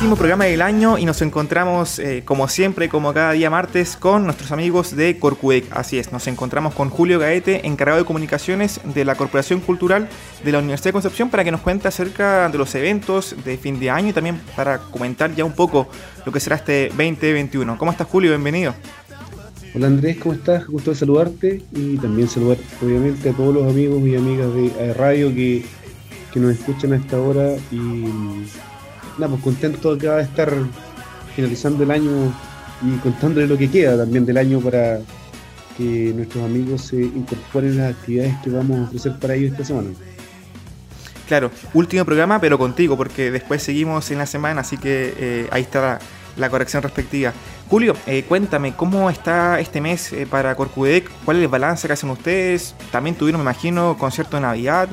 último programa del año y nos encontramos, eh, como siempre, como cada día martes, con nuestros amigos de Corcudec. Así es, nos encontramos con Julio Gaete, encargado de comunicaciones de la Corporación Cultural de la Universidad de Concepción, para que nos cuente acerca de los eventos de fin de año y también para comentar ya un poco lo que será este 2021. ¿Cómo estás, Julio? Bienvenido. Hola Andrés, ¿cómo estás? Gusto de saludarte y también saludar obviamente a todos los amigos y amigas de radio que, que nos escuchan a esta hora y nada, pues contento de estar finalizando el año y contándole lo que queda también del año para que nuestros amigos se incorporen las actividades que vamos a ofrecer para ellos esta semana. Claro, último programa, pero contigo, porque después seguimos en la semana, así que eh, ahí está la, corrección respectiva. Julio, eh, cuéntame, ¿cómo está este mes eh, para Corcudec? ¿Cuál es el balance que hacen ustedes? También tuvieron, me imagino, concierto de Navidad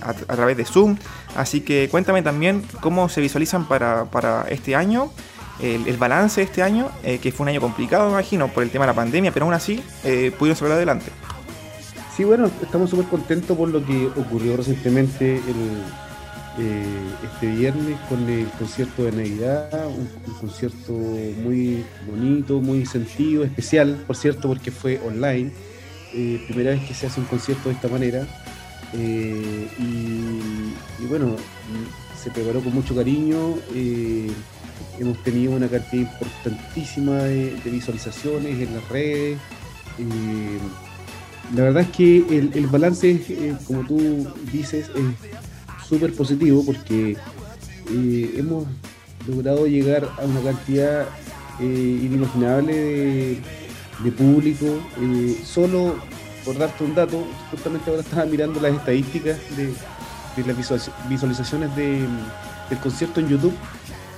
a, través de Zoom. Así que cuéntame también cómo se visualizan para, este año, el, balance de este año, que fue un año complicado, me imagino, por el tema de la pandemia, pero aún así pudieron salir adelante. Sí, bueno, estamos súper contentos por lo que ocurrió recientemente eh, este viernes con el concierto de Navidad, un, concierto muy bonito, muy sentido, especial, por cierto, porque fue online. Eh, primera vez que se hace un concierto de esta manera. Eh, y, bueno, se preparó con mucho cariño. hemos tenido una cantidad importantísima de, visualizaciones en las redes la verdad es que el, balance, eh, como tú dices, es súper positivo porque eh, hemos logrado llegar a una cantidad eh, inimaginable de, público. solo por darte un dato, justamente ahora estaba mirando las estadísticas de, las visualizaciones del concierto en YouTube.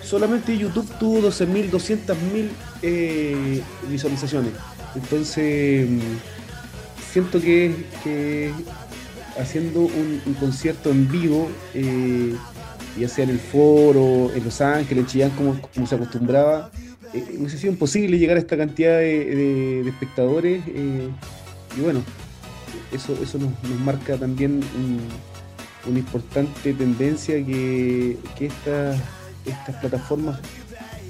Solamente YouTube tuvo 12.000, 200.000 visualizaciones. Entonces siento que, haciendo un, concierto en vivo, eh, ya sea en el foro, en Los Ángeles, en Chillán, como, se acostumbraba, eh, hubiese sido imposible llegar a esta cantidad de, espectadores. Eh, y bueno, eso, eso nos, marca también una importante tendencia que, estas, estas plataformas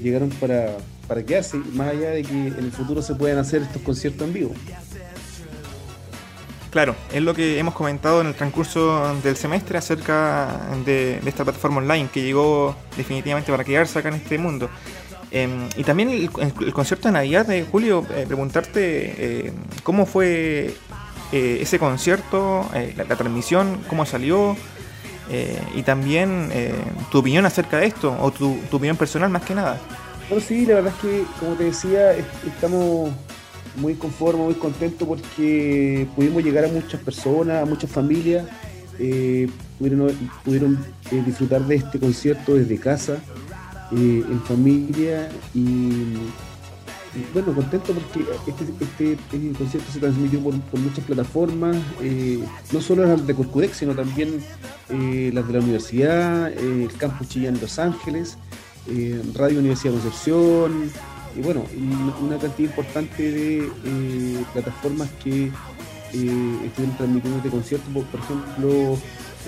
llegaron para, para quedarse, más allá de que en el futuro se puedan hacer estos conciertos en vivo. Claro, es lo que hemos comentado en el transcurso del semestre acerca de, esta plataforma online que llegó definitivamente para quedarse acá en este mundo. Em, y también el, concierto de Navidad de Julio, eh, preguntarte eh, cómo fue eh, ese concierto, la, transmisión, cómo salió, y también tu opinión acerca de esto, o tu, opinión personal más que nada. Bueno, sí, la verdad es que, como te decía, estamos muy conforme, muy contento porque pudimos llegar a muchas personas, a muchas familias, eh, pudieron, eh, disfrutar de este concierto desde casa, eh, en familia y, bueno, contento porque este, este, este concierto se transmitió por, muchas plataformas, no solo las de Corcudex, sino también las de la universidad, el campus Chillán Los Ángeles, Radio Universidad Concepción, y bueno, una cantidad importante de eh, plataformas que eh, estuvieron transmitiendo este concierto, por, ejemplo,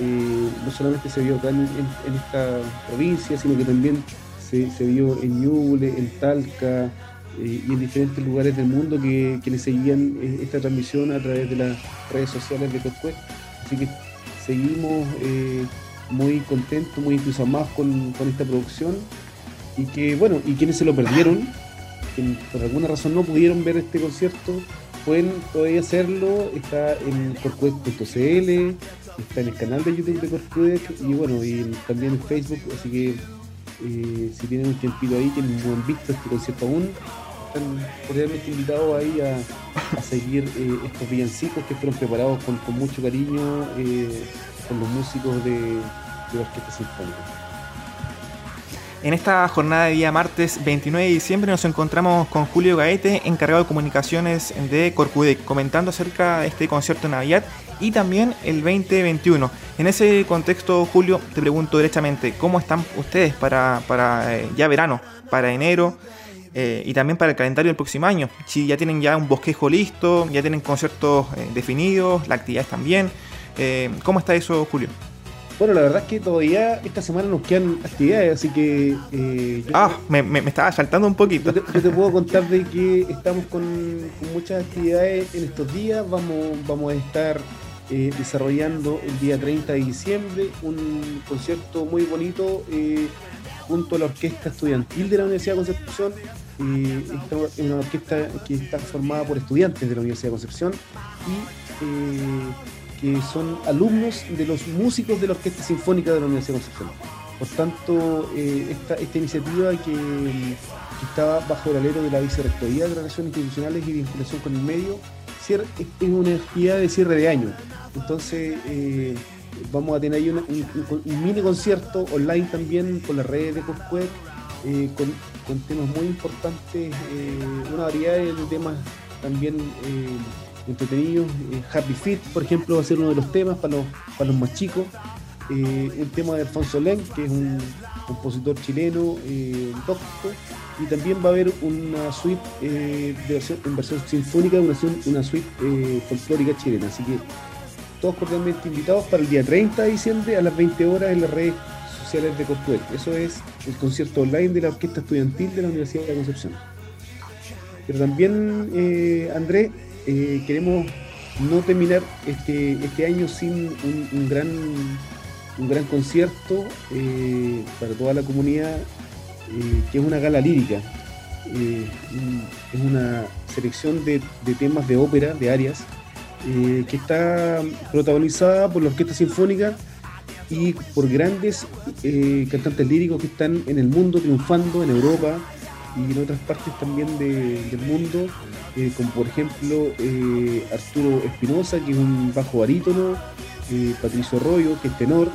eh, no solamente se vio acá en, esta provincia, sino que también se, vio en Ñuble, en Talca y en diferentes lugares del mundo que, le seguían esta transmisión a través de las redes sociales de Coscuet. Así que seguimos muy contentos, muy entusiasmados con, con esta producción y que, bueno, y quienes se lo perdieron, por alguna razón no pudieron ver este concierto, pueden todavía hacerlo, está en corcudec.cl, está en el canal de YouTube de Corcudec y bueno, y también en Facebook, así que eh, si tienen un tiempito ahí, tienen no han visto este concierto aún, están cordialmente invitados ahí a, seguir eh, estos villancicos que fueron preparados con, mucho cariño eh, con los músicos de, de la Orquesta Sinfónica. En esta jornada de día martes 29 de diciembre nos encontramos con Julio Gaete, encargado de comunicaciones de Corcudec, comentando acerca de este concierto de Navidad y también el 2021. En ese contexto, Julio, te pregunto directamente, ¿cómo están ustedes para, eh, ya verano, para enero? Eh, y también para el calendario del próximo año. Si ya tienen ya un bosquejo listo, ya tienen conciertos eh, definidos, las actividades también. ¿Cómo está eso, Julio? Bueno, la verdad es que todavía esta semana nos quedan actividades, así que... Eh, ah, me, me, estaba saltando un poquito. Yo te, puedo contar de que estamos con, muchas actividades en estos días. Vamos, vamos a estar eh, desarrollando el día 30 de diciembre un concierto muy bonito eh, junto a la Orquesta Estudiantil de la Universidad de Concepción. es una orquesta que está formada por estudiantes de la Universidad de Concepción y que son alumnos de los músicos de la Orquesta Sinfónica de la Universidad de Concepción. Por tanto, eh, esta, iniciativa que, estaba bajo el alero de la Vicerrectoría de Relaciones Institucionales y Vinculación con el Medio, es una actividad de cierre de año. Entonces, eh, vamos a tener ahí un, mini concierto online también con las redes de Coscuec, eh, con, temas muy importantes, una variedad de temas también entretenidos. Eh, Happy Fit, por ejemplo, va a ser uno de los temas para los, para los más chicos. Eh, el tema de Alfonso Len, que es un compositor chileno, eh, y también va a haber una suite de versión, en versión sinfónica, una, una suite folclórica chilena. Así que todos cordialmente invitados para el día 30 de diciembre a las 20 horas en las redes sociales de Costuel. Eso es el concierto online de la Orquesta Estudiantil de la Universidad de Concepción. Pero también, eh, Andrés, eh, queremos no terminar este, este año sin un, gran, un gran concierto eh, para toda la comunidad, eh, que es una gala lírica. es una selección de, temas de ópera, de áreas, que está protagonizada por la Orquesta Sinfónica y por grandes cantantes líricos que están en el mundo triunfando, en Europa, y en otras partes también del mundo, eh, como por ejemplo eh, Arturo Espinosa, que es un bajo barítono, eh, Patricio Arroyo, que es tenor,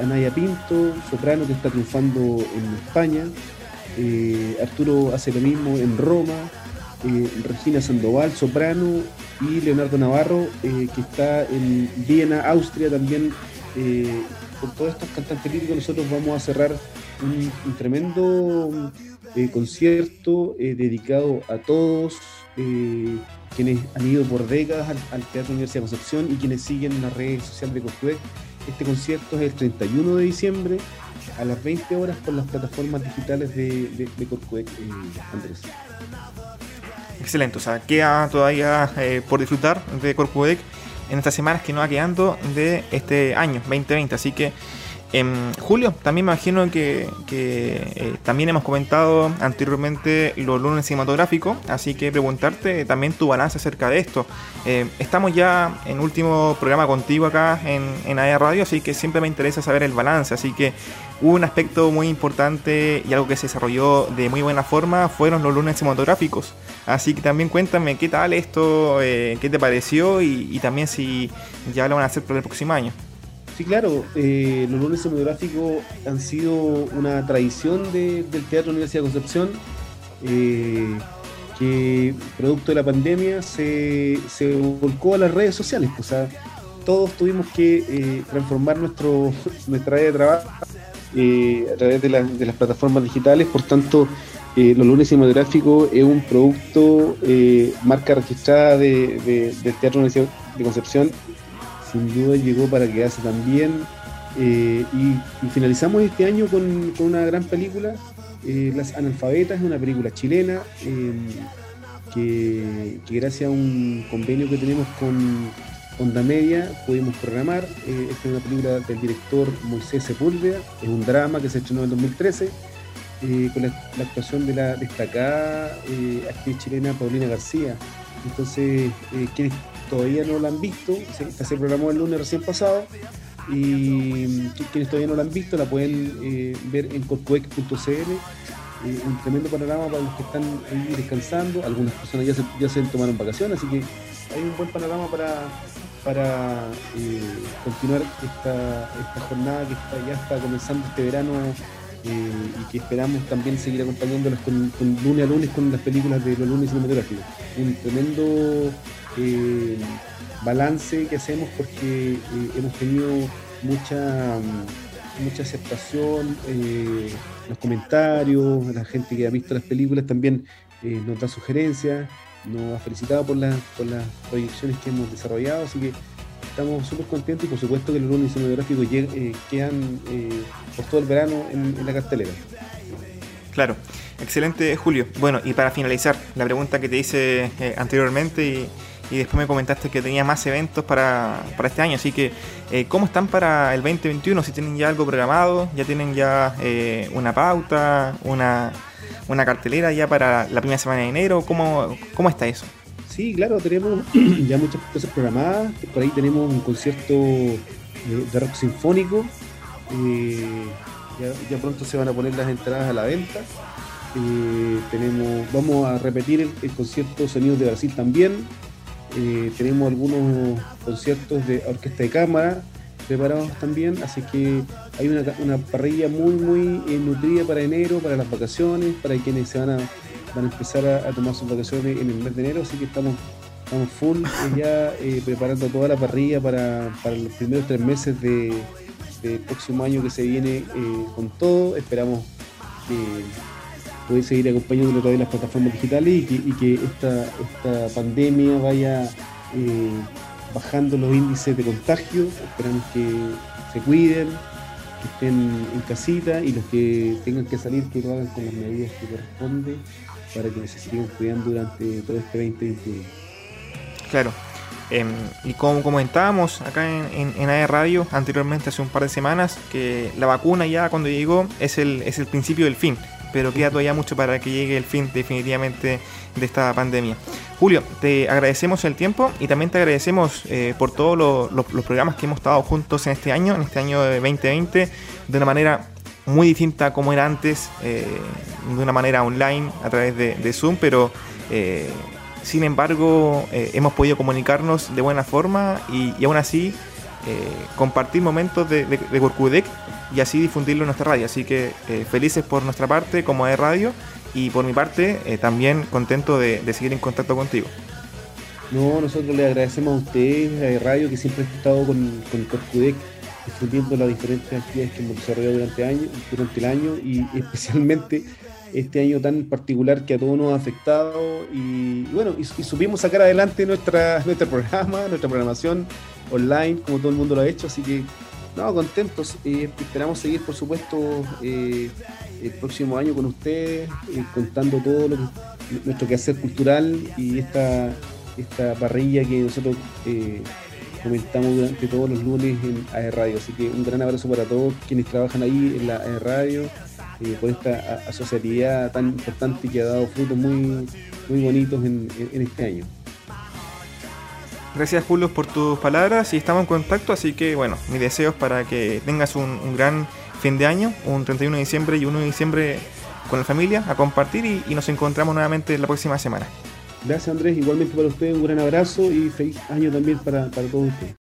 Anaya Pinto, soprano, que está triunfando en España, Arturo hace lo mismo en Roma, Regina Sandoval, soprano, y Leonardo Navarro, que está en Viena, Austria también. con todos estos cantantes líricos nosotros vamos a cerrar un tremendo eh, concierto eh, dedicado a todos eh, quienes han ido por décadas al, Teatro Universidad de Concepción y quienes siguen las redes sociales de Costué. Este concierto es el 31 de diciembre a las 20 horas por las plataformas digitales de, de, Andrés. Excelente, o sea, queda todavía por disfrutar de Corcudec en estas semanas que nos va quedando de este año 2020, así que Julio, también me imagino que, eh, también hemos comentado anteriormente los lunes cinematográficos, así que preguntarte también tu balance acerca de esto. Eh, estamos ya en último programa contigo acá en, en AER Radio, así que siempre me interesa saber el balance, así que un aspecto muy importante y algo que se desarrolló de muy buena forma fueron los lunes cinematográficos. Así que también cuéntame qué tal esto, eh, qué te pareció y, y también si ya lo van a hacer para el próximo año. Sí, claro, eh, los lunes cinematográficos han sido una tradición del Teatro Universidad de Concepción, eh, que producto de la pandemia se, volcó a las redes sociales. O sea, todos tuvimos que eh, transformar nuestro, nuestra área de trabajo a través de, las plataformas digitales, por tanto, los lunes cinematográficos es un producto, marca registrada de, del Teatro Universidad de Concepción sin duda llegó para quedarse también. Eh, y, finalizamos este año con, una gran película, eh, Las Analfabetas, una película chilena em, que, gracias a un convenio que tenemos con Onda Media pudimos programar. Eh, esta es una película del director Moisés Sepúlveda, es un drama que se estrenó en 2013. con la, actuación de la destacada actriz chilena Paulina García. Entonces, quienes todavía no la han visto, esta se programó el lunes recién pasado y quienes todavía no la han visto la pueden eh, ver en corcoec.cl. Eh, un tremendo panorama para los que están ahí descansando. Algunas personas ya se, ya se tomaron vacaciones, así que hay un buen panorama para, para eh, continuar esta, esta, jornada que ya está comenzando este verano y que esperamos también seguir acompañándolas con, lunes a lunes con las películas de los lunes cinematográficos. Un tremendo eh, balance que hacemos porque eh, hemos tenido mucha, mucha aceptación, eh, los comentarios, la gente que ha visto las películas también nos da sugerencias, nos ha felicitado por, por las proyecciones que hemos desarrollado, así que estamos súper contentos y por supuesto que los lunes cinematográficos eh, quedan eh, por todo el verano en, la cartelera. Claro, excelente Julio. Bueno, y para finalizar, la pregunta que te hice eh, anteriormente y, después me comentaste que tenía más eventos para, este año, así que ¿cómo están para el 2021? Si tienen ya algo programado, ya tienen ya una pauta, una, una cartelera ya para la primera semana de enero, ¿cómo, cómo está eso? Sí, claro, tenemos ya muchas cosas programadas. Por ahí tenemos un concierto eh, de rock sinfónico. Eh, ya, pronto se van a poner las entradas a la venta. Eh, tenemos, vamos a repetir el, concierto Sonidos de Brasil también. tenemos algunos conciertos de orquesta de cámara preparados también, así que hay una, una parrilla muy muy nutrida para enero, para las vacaciones, para quienes se van a van a empezar a, tomar sus vacaciones en el mes de enero, así que estamos, estamos full ya eh, preparando toda la parrilla para, los primeros tres meses de, del próximo año que se viene eh, con todo. Esperamos poder seguir acompañando través de las plataformas digitales y que, esta, esta pandemia vaya eh, bajando los índices de contagio. Esperamos que se cuiden, que estén en casita y los que tengan que salir que lo hagan con las medidas que corresponden para que se sigan cuidando durante todo este 2021. Claro. Em, y como comentábamos acá en, en, AE Radio anteriormente, hace un par de semanas, que la vacuna ya cuando llegó es el, es el principio del fin, pero queda todavía mucho para que llegue el fin definitivamente de esta pandemia. Julio, te agradecemos el tiempo y también te agradecemos eh, por todos los programas que hemos estado juntos en este año, en este año de 2020, de una manera muy distinta a como era antes, eh, de una manera online a través de, Zoom, pero eh, sin embargo eh, hemos podido comunicarnos de buena forma y, aún así compartir momentos de, de, y así difundirlo en nuestra radio. Así que felices por nuestra parte como de radio y por mi parte también contento de, seguir en contacto contigo. No, nosotros le agradecemos a ustedes, a Radio, que siempre ha estado con, con Corcudec difundiendo las diferentes actividades que hemos desarrollado durante, año, durante el año y especialmente este año tan particular que a todos nos ha afectado y, bueno, y, supimos sacar adelante nuestra, nuestro programa, nuestra programación online, como todo el mundo lo ha hecho, así que no, contentos. Eh, esperamos seguir, por supuesto, eh, el próximo año con ustedes, eh, contando todo lo que, nuestro quehacer cultural y esta, esta parrilla que nosotros comentamos durante todos los lunes en AE Radio. Así que un gran abrazo para todos quienes trabajan ahí en la AE Radio, eh, por esta asociatividad tan importante que ha dado frutos muy, muy bonitos en, este año. Gracias Julio por tus palabras y estamos en contacto, así que bueno, mis deseos para que tengas un, gran fin de año, un 31 de diciembre y 1 de diciembre con la familia a compartir y, y nos encontramos nuevamente la próxima semana. Gracias Andrés, igualmente para ustedes un gran abrazo y feliz año también para, para todos ustedes.